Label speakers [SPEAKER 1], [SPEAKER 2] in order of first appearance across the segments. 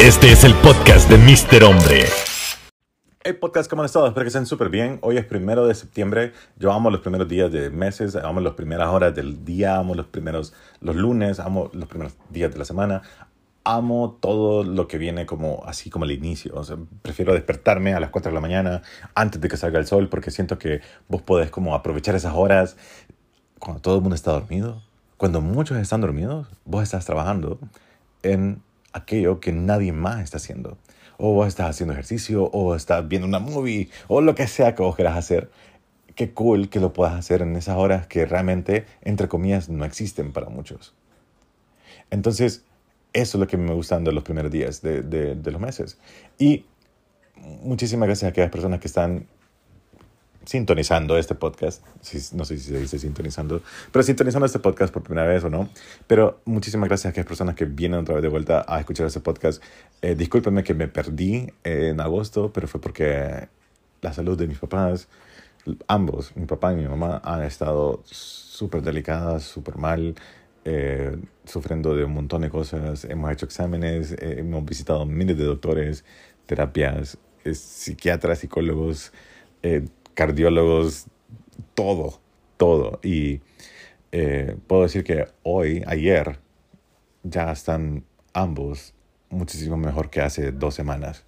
[SPEAKER 1] Este es el podcast de Mr. Hombre.
[SPEAKER 2] Hey podcast, ¿cómo han estado? Espero que estén súper bien. Hoy es primero de septiembre. Yo amo los primeros días de meses, amo las primeras horas del día, amo los primeros, los lunes, amo los primeros días de la semana. Amo todo lo que viene como así como el inicio. O sea, prefiero despertarme a las 4 de la mañana antes de que salga el sol porque siento que vos podés como aprovechar esas horas cuando todo el mundo está dormido. Cuando muchos están dormidos, vos estás trabajando en aquello que nadie más está haciendo. O estás haciendo ejercicio, o estás viendo una movie, o lo que sea que vos quieras hacer. Qué cool que lo puedas hacer en esas horas que realmente, entre comillas, no existen para muchos. Entonces, eso es lo que me gusta de los primeros días de, de, de los meses. Y muchísimas gracias a aquellas personas que están sintonizando este podcast. No sé si se dice sintonizando, pero sintonizando este podcast por primera vez o no. Pero muchísimas gracias a aquellas personas que vienen otra vez de vuelta a escuchar este podcast. Eh, discúlpenme que me perdí en agosto, pero fue porque la salud de mis papás, ambos, mi papá y mi mamá, han estado súper delicadas, súper mal. Eh, sufriendo de un montón de cosas, hemos hecho exámenes, eh, hemos visitado miles de doctores, terapias, eh, psiquiatras, psicólogos, eh, cardiólogos, todo, todo. Y eh, puedo decir que hoy, ayer, ya están ambos muchísimo mejor que hace dos semanas.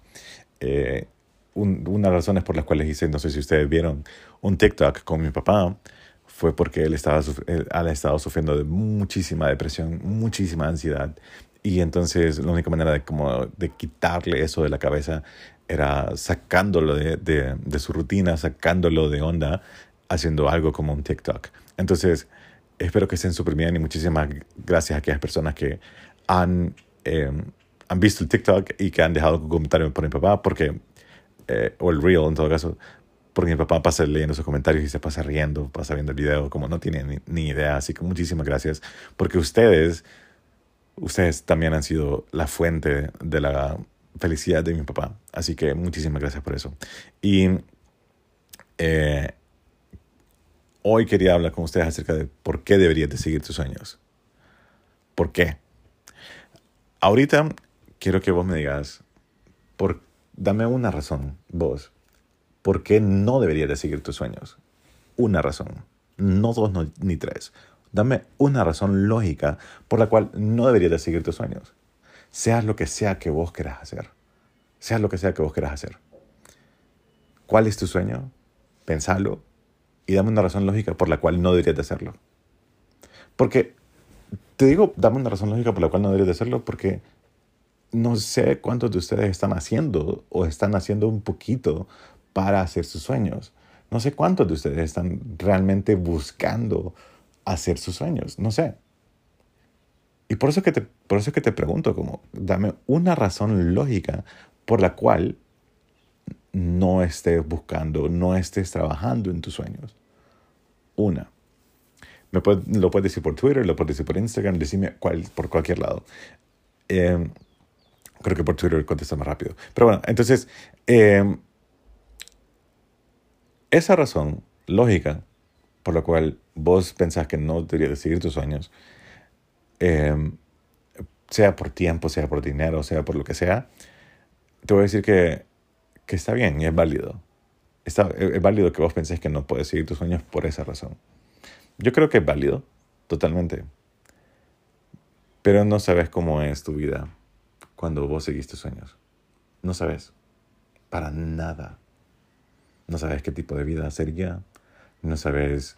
[SPEAKER 2] Eh, un, una de las razones por las cuales hice, no sé si ustedes vieron, un TikTok con mi papá, fue porque él, estaba, él ha estado sufriendo de muchísima depresión, muchísima ansiedad. Y entonces la única manera de, como, de quitarle eso de la cabeza era sacándolo de, de, de, su rutina, sacándolo de onda, haciendo algo como un TikTok. Entonces, espero que estén súper bien y muchísimas gracias a aquellas personas que han, eh, han visto el TikTok y que han dejado un comentario por mi papá, porque, eh, o el reel en todo caso, porque mi papá pasa leyendo sus comentarios y se pasa riendo, pasa viendo el video, como no tiene ni, ni idea. Así que muchísimas gracias, porque ustedes, ustedes también han sido la fuente de la felicidad de mi papá. Así que muchísimas gracias por eso. Y eh, hoy quería hablar con ustedes acerca de por qué deberías de seguir tus sueños. ¿Por qué? Ahorita quiero que vos me digas, por, dame una razón, vos, por qué no deberías de seguir tus sueños. Una razón, no dos no, ni tres. Dame una razón lógica por la cual no deberías de seguir tus sueños seas lo que sea que vos quieras hacer. Seas lo que sea que vos quieras hacer. ¿Cuál es tu sueño? Pensalo y dame una razón lógica por la cual no deberías de hacerlo. Porque, te digo, dame una razón lógica por la cual no deberías de hacerlo porque no sé cuántos de ustedes están haciendo o están haciendo un poquito para hacer sus sueños. No sé cuántos de ustedes están realmente buscando hacer sus sueños. No sé. Y por eso que te, por eso que te pregunto, como, dame una razón lógica por la cual no estés buscando, no estés trabajando en tus sueños. Una. Me lo puedes decir por Twitter, lo puedes decir por Instagram, decime cuál, por cualquier lado. Eh, creo que por Twitter contesta más rápido. Pero bueno, entonces, eh, esa razón lógica por la cual vos pensás que no deberías seguir tus sueños, eh, sea por tiempo, sea por dinero, sea por lo que sea, te voy a decir que, que está bien y es válido. Está, es válido que vos penséis que no puedes seguir tus sueños por esa razón. Yo creo que es válido, totalmente. Pero no sabes cómo es tu vida cuando vos seguís tus sueños. No sabes. Para nada. No sabes qué tipo de vida sería. No sabes.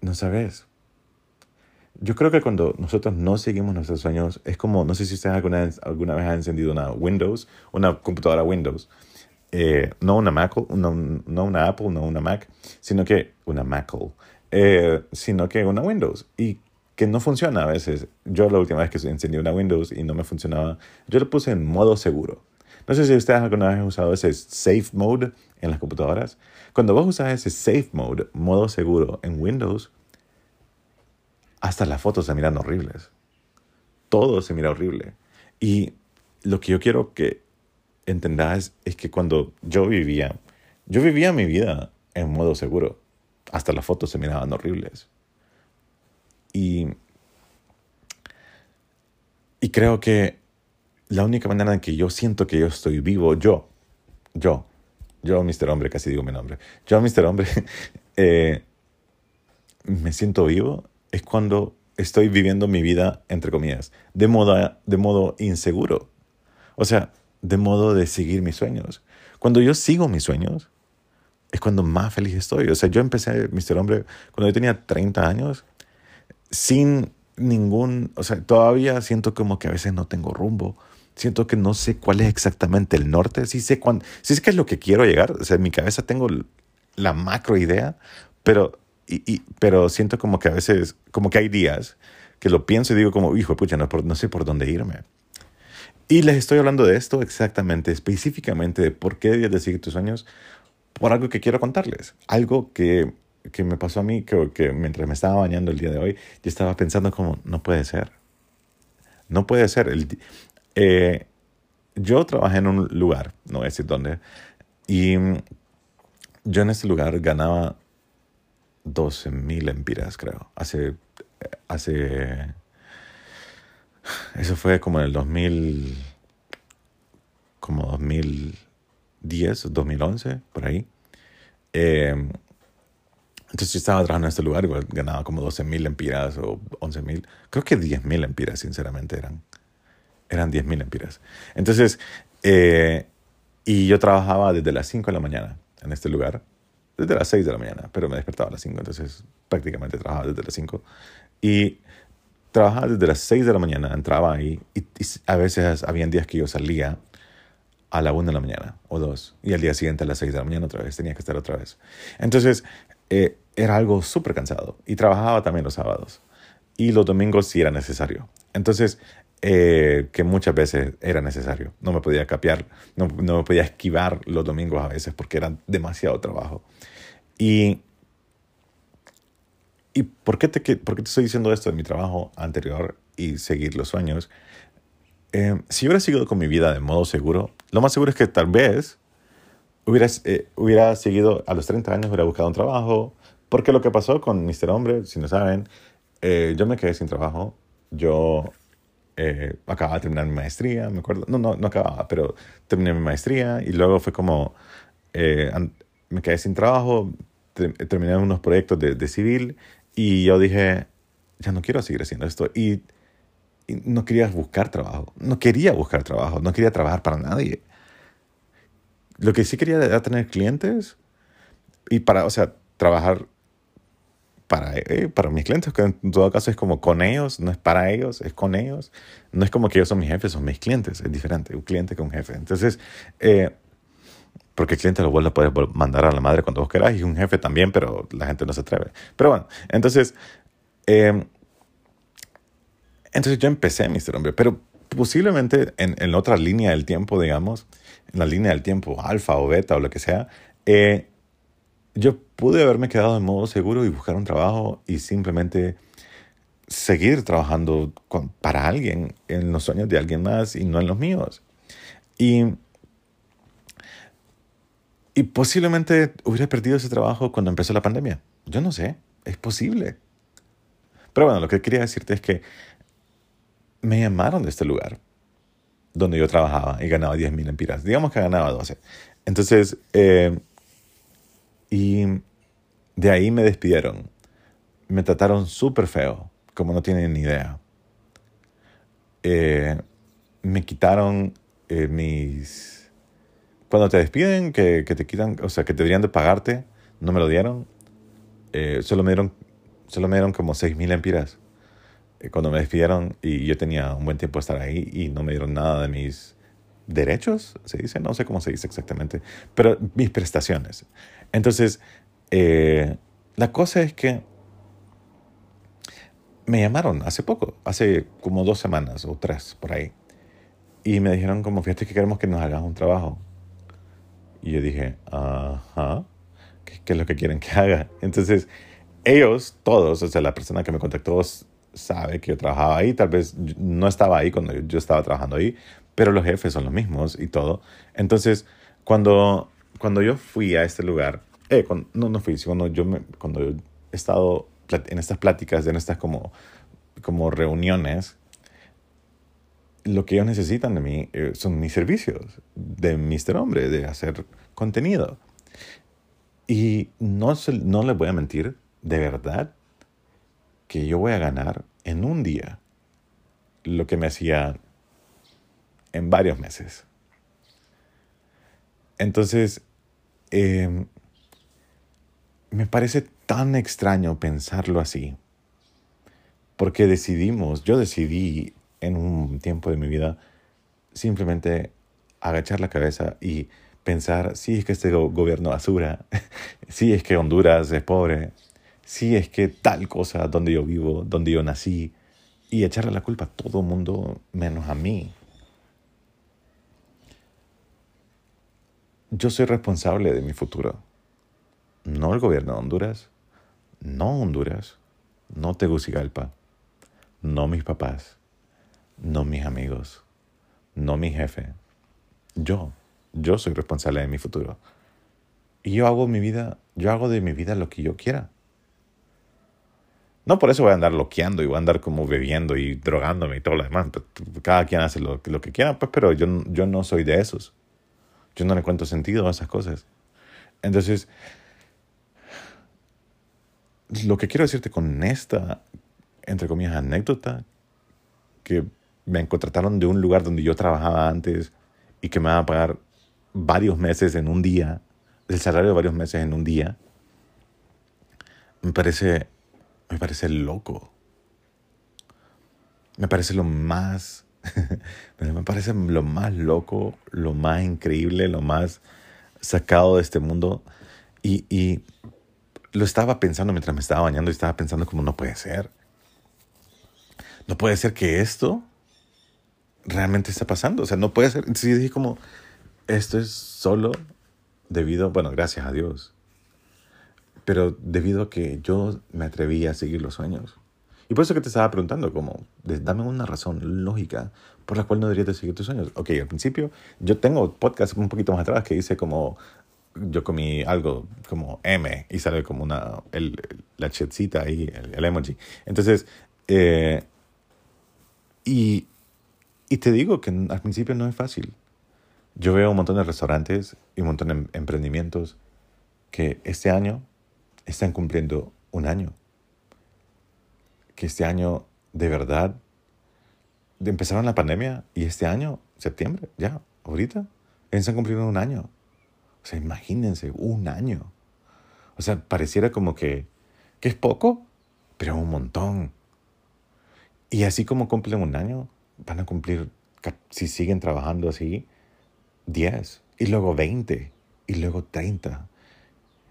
[SPEAKER 2] No sabes. Yo creo que cuando nosotros no seguimos nuestros sueños, es como, no sé si ustedes alguna alguna vez han encendido una Windows, una computadora Windows, eh, no una Mac, no, no, una Apple, no una Mac, sino que una Mac, eh, sino que una Windows. Y que no funciona a veces. Yo la última vez que encendí una Windows y no me funcionaba, yo lo puse en modo seguro. No sé si ustedes alguna vez han usado ese safe mode en las computadoras. Cuando vos usas ese safe mode, modo seguro en Windows, hasta las fotos se miran horribles. Todo se mira horrible. Y lo que yo quiero que entendáis es que cuando yo vivía, yo vivía mi vida en modo seguro. Hasta las fotos se miraban horribles. Y, y creo que la única manera en que yo siento que yo estoy vivo, yo, yo, yo, Mr. Hombre, casi digo mi nombre, yo, Mr. Hombre, eh, me siento vivo es cuando estoy viviendo mi vida, entre comillas, de modo, de modo inseguro. O sea, de modo de seguir mis sueños. Cuando yo sigo mis sueños, es cuando más feliz estoy. O sea, yo empecé, Mr. Hombre, cuando yo tenía 30 años, sin ningún, o sea, todavía siento como que a veces no tengo rumbo. Siento que no sé cuál es exactamente el norte. Sí sé, cuándo, sí sé qué es lo que quiero llegar. O sea, en mi cabeza tengo la macro idea, pero, y, pero siento como que a veces, como que hay días que lo pienso y digo como, hijo, pucha, no, no sé por dónde irme. Y les estoy hablando de esto exactamente, específicamente de por qué debías de seguir tus sueños, por algo que quiero contarles. Algo que, que me pasó a mí, que, que, mientras me estaba bañando el día de hoy, yo estaba pensando como, no puede ser. No puede ser. El, eh, yo trabajé en un lugar, no voy a decir dónde, y yo en ese lugar ganaba 12 mil empiras, creo. Hace, hace, eso fue como en el 2000, como 2010, 2011, por ahí. Eh, entonces yo estaba trabajando en este lugar, igual ganaba como 12 mil empiras o 11 mil. Creo que 10 mil empiras, sinceramente, eran. Eran 10 mil empiras. Entonces, eh, y yo trabajaba desde las 5 de la mañana en este lugar, desde las 6 de la mañana, pero me despertaba a las 5, entonces prácticamente trabajaba desde las 5. Y trabajaba desde las 6 de la mañana, entraba ahí y, y a veces habían días que yo salía a la 1 de la mañana o 2 y al día siguiente a las 6 de la mañana otra vez, tenía que estar otra vez. Entonces, eh, era algo súper cansado y trabajaba también los sábados y los domingos si era necesario. Entonces, eh, que muchas veces era necesario. No me podía capear, no, no, me podía esquivar los domingos a veces porque era demasiado trabajo. Y, ¿y por, qué te, por qué te estoy diciendo esto de mi trabajo anterior y seguir los sueños? Eh, si hubiera seguido con mi vida de modo seguro, lo más seguro es que tal vez hubiera, eh, hubiera seguido a los 30 años, hubiera buscado un trabajo, porque lo que pasó con Mr. Hombre, si no saben, eh, yo me quedé sin trabajo, yo eh, acababa de terminar mi maestría, me acuerdo, no, no, no acababa, pero terminé mi maestría y luego fue como, eh, me quedé sin trabajo, terminé unos proyectos de, de, civil y yo dije, ya no quiero seguir haciendo esto y, y no quería buscar trabajo, no quería buscar trabajo, no quería trabajar para nadie. Lo que sí quería era tener clientes y para, o sea, trabajar para, eh, para mis clientes, que en todo caso es como con ellos, no es para ellos, es con ellos. No es como que ellos son mis jefes, son mis clientes, es diferente, un cliente con jefe. Entonces, eh, porque el cliente lo vuelve a poder mandar a la madre cuando vos querás y un jefe también, pero la gente no se atreve. Pero bueno, entonces, eh, entonces yo empecé, Mr. Hombre, pero posiblemente en, en otra línea del tiempo, digamos, en la línea del tiempo alfa o beta o lo que sea, eh, yo pude haberme quedado en modo seguro y buscar un trabajo y simplemente seguir trabajando para alguien, en los sueños de alguien más y no en los míos. Y, y posiblemente hubiera perdido ese trabajo cuando empezó la pandemia. Yo no sé, es posible. Pero bueno, lo que quería decirte es que me llamaron de este lugar donde yo trabajaba y ganaba 10 mil empiras. Digamos que ganaba 12. Entonces, eh, y de ahí me despidieron. Me trataron súper feo, como no tienen ni idea. Eh, me quitaron eh, mis... Cuando te despiden, que, que, te quitan, o sea, que deberían de pagarte, no me lo dieron. Eh, solo, me dieron solo me dieron como 6 mil empiras eh, cuando me despidieron y yo tenía un buen tiempo de estar ahí y no me dieron nada de mis derechos, se dice, no sé cómo se dice exactamente, pero mis prestaciones. Entonces, eh, la cosa es que me llamaron hace poco, hace como dos semanas o tres por ahí, y me dijeron como, fíjate que queremos que nos hagas un trabajo. Y yo dije, ajá, ¿qué, ¿qué, es lo que quieren que haga? Entonces, ellos, todos, o sea, la persona que me contactó sabe que yo trabajaba ahí, tal vez no estaba ahí cuando yo estaba trabajando ahí, pero los jefes son los mismos y todo. Entonces, cuando, cuando yo fui a este lugar, eh, no, no fui, cuando yo, me, cuando he estado en estas pláticas, en estas como, como reuniones, lo que ellos necesitan de mí eh, son mis servicios de Mr. Hombre, de hacer contenido. Y no, no les voy a mentir, de verdad, que yo voy a ganar en un día lo que me hacía en varios meses. Entonces, em, me parece tan extraño pensarlo así, porque decidimos, yo decidí en un tiempo de mi vida simplemente agachar la cabeza y pensar, si es que este gobierno basura, si es que Honduras es pobre, si es que tal cosa donde yo vivo, donde yo nací, y echarle la culpa a todo mundo menos a mí. Yo soy responsable de mi futuro, no el gobierno de Honduras, no Honduras, no Tegucigalpa, no mis papás, no mis amigos, no mi jefe. Yo, yo soy responsable de mi futuro. Y yo hago mi vida, yo hago de mi vida lo que yo quiera. No por eso voy a andar loqueando y voy a andar como bebiendo y drogándome y todo lo demás. Cada quien hace lo que quiera, pues, pero yo, yo no soy de esos. Yo no le cuento sentido a esas cosas. Entonces, lo que quiero decirte con esta, entre comillas, anécdota, que me contrataron de un lugar donde yo trabajaba antes y que me van a pagar varios meses en un día, el salario de varios meses en un día, me parece, me parece loco. Me parece lo más, me parece lo más loco, lo más increíble, lo más sacado de este mundo. Y, y lo estaba pensando mientras me estaba bañando y estaba pensando como no puede ser. No puede ser que esto realmente está pasando. O sea, no puede ser. Entonces dije como, esto es solo debido, bueno, gracias a Dios, pero debido a que yo me atreví a seguir los sueños. Y por eso que te estaba preguntando, como, dame una razón lógica por la cual no deberías de seguir tus sueños. Ok, al principio, yo tengo podcast un poquito más atrás que dice como, yo comí algo como M y sale como una, el, la chetcita ahí, el, emoji. Entonces, eh, y y te digo que al principio no es fácil. Yo veo un montón de restaurantes y un montón de em-, emprendimientos que este año están cumpliendo un año. Que este año, de verdad, empezaron la pandemia y este año, septiembre, ya, ahorita, están cumpliendo un año. O sea, imagínense, un año. O sea, pareciera como que, que es poco, pero un montón. Y así como cumplen un año, van a cumplir, si siguen trabajando así, 10, y luego 20, y luego 30.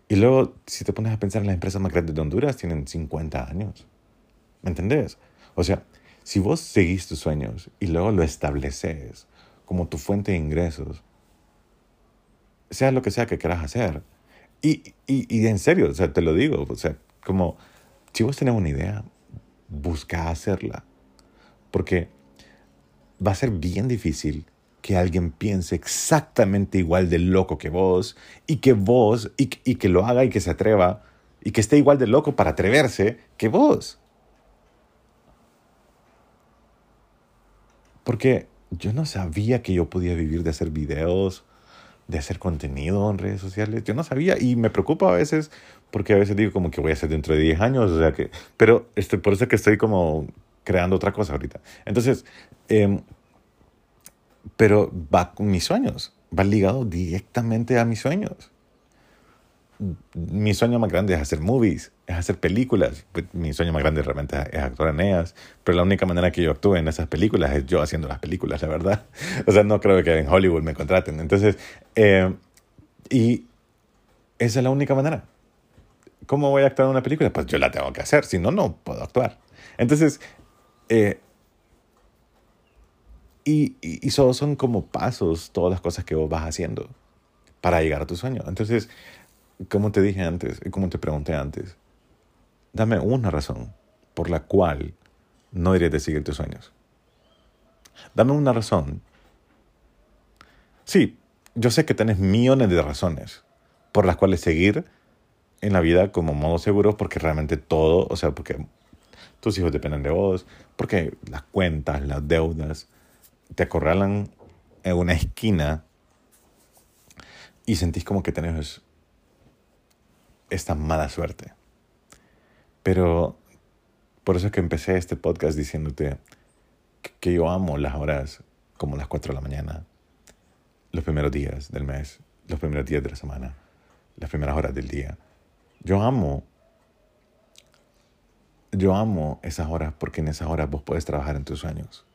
[SPEAKER 2] Y luego, si te pones a pensar en las empresas más grandes de Honduras, tienen 50 años. ¿Me entendés? O sea, si vos seguís tus sueños y luego lo estableces como tu fuente de ingresos, sea lo que sea que quieras hacer, y, y, y en serio, o sea, te lo digo, o sea, como si vos tenés una idea, busca hacerla. Porque va a ser bien difícil que alguien piense exactamente igual de loco que vos y que vos, y, que lo haga y que se atreva y que esté igual de loco para atreverse que vos. Porque yo no sabía que yo podía vivir de hacer videos, de hacer contenido en redes sociales. Yo no sabía y me preocupa a veces porque a veces digo como que voy a hacer dentro de 10 años, o sea que, pero este, por eso que estoy como creando otra cosa ahorita. Entonces, em, pero va con mis sueños, va ligado directamente a mis sueños. Mi sueño más grande es hacer movies, es hacer películas. Pues, mi sueño más grande realmente es actuar en ellas, pero la única manera que yo actúe en esas películas es yo haciendo las películas, la verdad. O sea, no creo que en Hollywood me contraten. Entonces, eh, y esa es la única manera. ¿Cómo voy a actuar en una película? Pues yo la tengo que hacer, si no, no puedo actuar. Entonces, eh, y, y, son como pasos todas las cosas que vos vas haciendo para llegar a tu sueño. Entonces, como te dije antes y como te pregunté antes, dame una razón por la cual no deberías de seguir tus sueños. Dame una razón. Sí, yo sé que tenés millones de razones por las cuales seguir en la vida como modo seguro, porque realmente todo, o sea, porque tus hijos dependen de vos, porque las cuentas, las deudas, te acorralan en una esquina y sentís como que tenés esta mala suerte. Pero por eso es que empecé este podcast diciéndote que yo amo las horas como las 4 de la mañana, los primeros días del mes, los primeros días de la semana, las primeras horas del día. Yo amo, yo amo esas horas porque en esas horas vos puedes trabajar en tus sueños.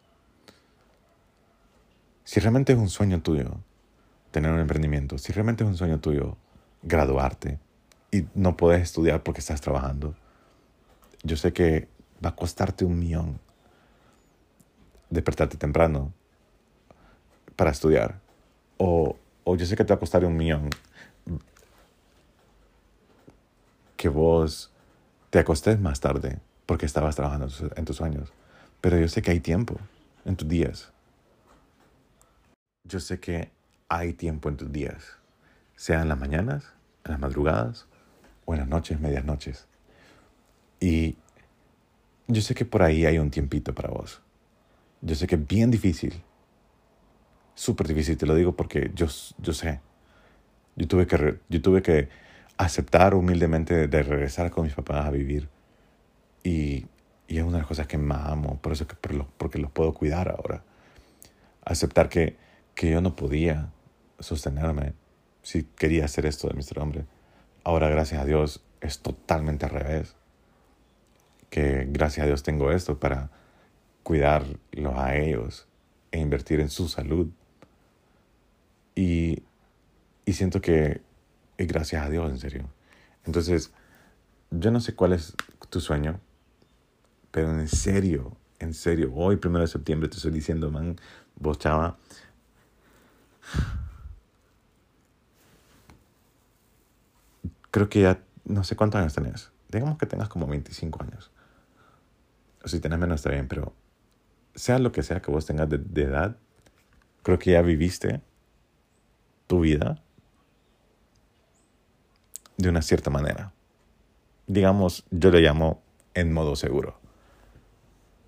[SPEAKER 2] Si realmente es un sueño tuyo tener un emprendimiento, si realmente es un sueño tuyo graduarte y no puedes estudiar porque estás trabajando, yo sé que va a costarte un millón despertarte temprano para estudiar. O, o yo sé que te va a costar un millón que vos te acostes más tarde porque estabas trabajando en tus sueños. Pero yo sé que hay tiempo en tus días. Yo sé que hay tiempo en tus días, sea en las mañanas, en las madrugadas o en las noches, medias noches. Y yo sé que por ahí hay un tiempito para vos. Yo sé que es bien difícil. Súper difícil, te lo digo porque yo, yo sé. Yo tuve, que, yo tuve que aceptar humildemente de regresar con mis papás a vivir. Y, y es una de las cosas que más amo, por eso que porque los puedo cuidar ahora. Aceptar que, que yo no podía sostenerme si quería hacer esto de Mr. Hombre. Ahora, gracias a Dios, es totalmente al revés. Que gracias a Dios tengo esto para cuidarlos a ellos e invertir en su salud. Y, y siento que es gracias a Dios, en serio. Entonces, yo no sé cuál es tu sueño, pero en serio, en serio, hoy, primero de septiembre, te estoy diciendo, man, vos, chava, creo que ya, no sé cuántos años tenés. Digamos que tengas como 25 años. Si tenés menos está bien, pero sea lo que sea que vos tengas de, edad, creo que ya viviste tu vida de una cierta manera. Digamos, yo le llamo en modo seguro.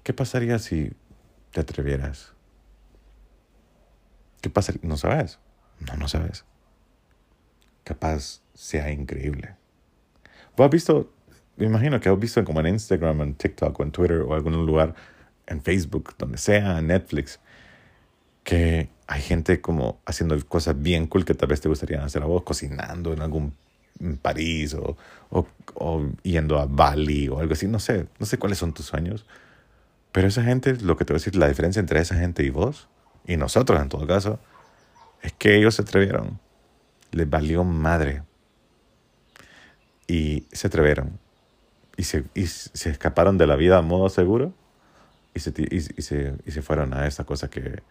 [SPEAKER 2] ¿Qué pasaría si te atrevieras? ¿Qué pasaría? No sabes. No, no sabes. Capaz sea increíble. ¿Vos has visto? Me imagino que has visto como en Instagram, en TikTok o en Twitter o algún lugar en Facebook, donde sea, en Netflix, que hay gente como haciendo cosas bien cool que tal vez te gustaría hacer a vos, cocinando en algún en París o, o, o, yendo a Bali o algo así, no sé, no sé cuáles son tus sueños, pero esa gente, lo que te voy a decir, la diferencia entre esa gente y vos, y nosotros en todo caso, es que ellos se atrevieron, les valió madre, y se atrevieron, y se, y se escaparon de la vida a modo seguro y se, y, se, y se fueron a esta cosa que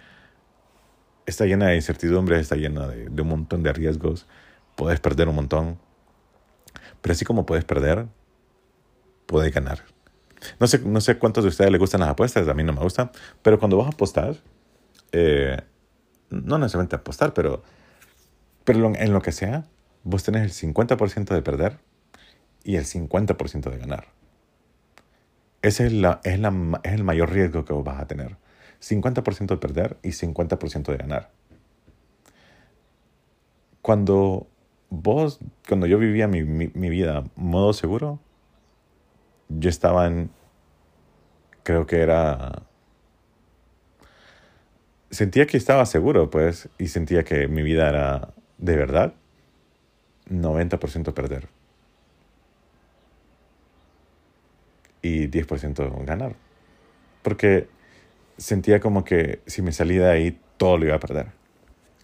[SPEAKER 2] está llena de incertidumbre, está llena de, de un montón de riesgos, puedes perder un montón, pero así como puedes perder, puedes ganar. No sé, no sé cuántos de ustedes les gustan las apuestas, a mí no me gusta, pero cuando vas a apostar, eh, no necesariamente apostar, pero, pero en lo que sea, vos tenés el 50% de perder y el 50% de ganar. Ese es, la, es, la, es el mayor riesgo que vos vas a tener. 50% de perder y 50% de ganar. Cuando vos, cuando yo vivía mi, mi, vida modo seguro, yo estaba en, creo que era, sentía que estaba seguro, pues, y sentía que mi vida era de verdad 90% perder. Y 10% ganar. Porque sentía como que si me salía de ahí, todo lo iba a perder.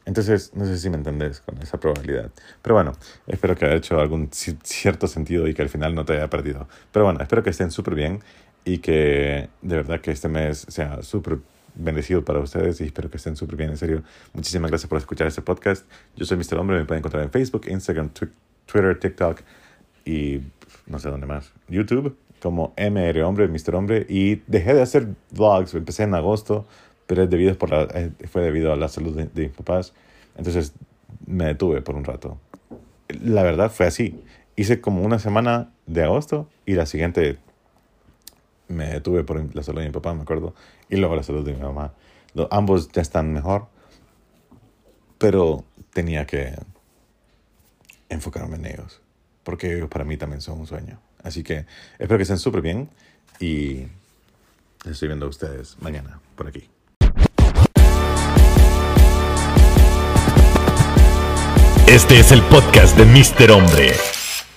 [SPEAKER 2] Entonces, no sé si me entendés con esa probabilidad. Pero bueno, espero que haya hecho algún cierto sentido y que al final no te haya perdido. Pero bueno, espero que estén súper bien y que de verdad que este mes sea súper bendecido para ustedes y espero que estén súper bien, en serio. Muchísimas gracias por escuchar este podcast. Yo soy Mr. Hombre, me pueden encontrar en Facebook, Instagram, Twitter, TikTok y no sé dónde más. YouTube como MR Hombre, Mr. Hombre, y dejé de hacer vlogs, empecé en agosto, pero es debido por la, fue debido a la salud de, mis papás, entonces me detuve por un rato. La verdad fue así, hice como una semana de agosto y la siguiente me detuve por la salud de mi papá, me acuerdo, y luego la salud de mi mamá. Ambos ya están mejor, pero tenía que enfocarme en ellos, porque ellos para mí también son un sueño. Así que espero que estén súper bien y estoy viendo a ustedes mañana por aquí.
[SPEAKER 1] Este es el podcast de Mr. Hombre.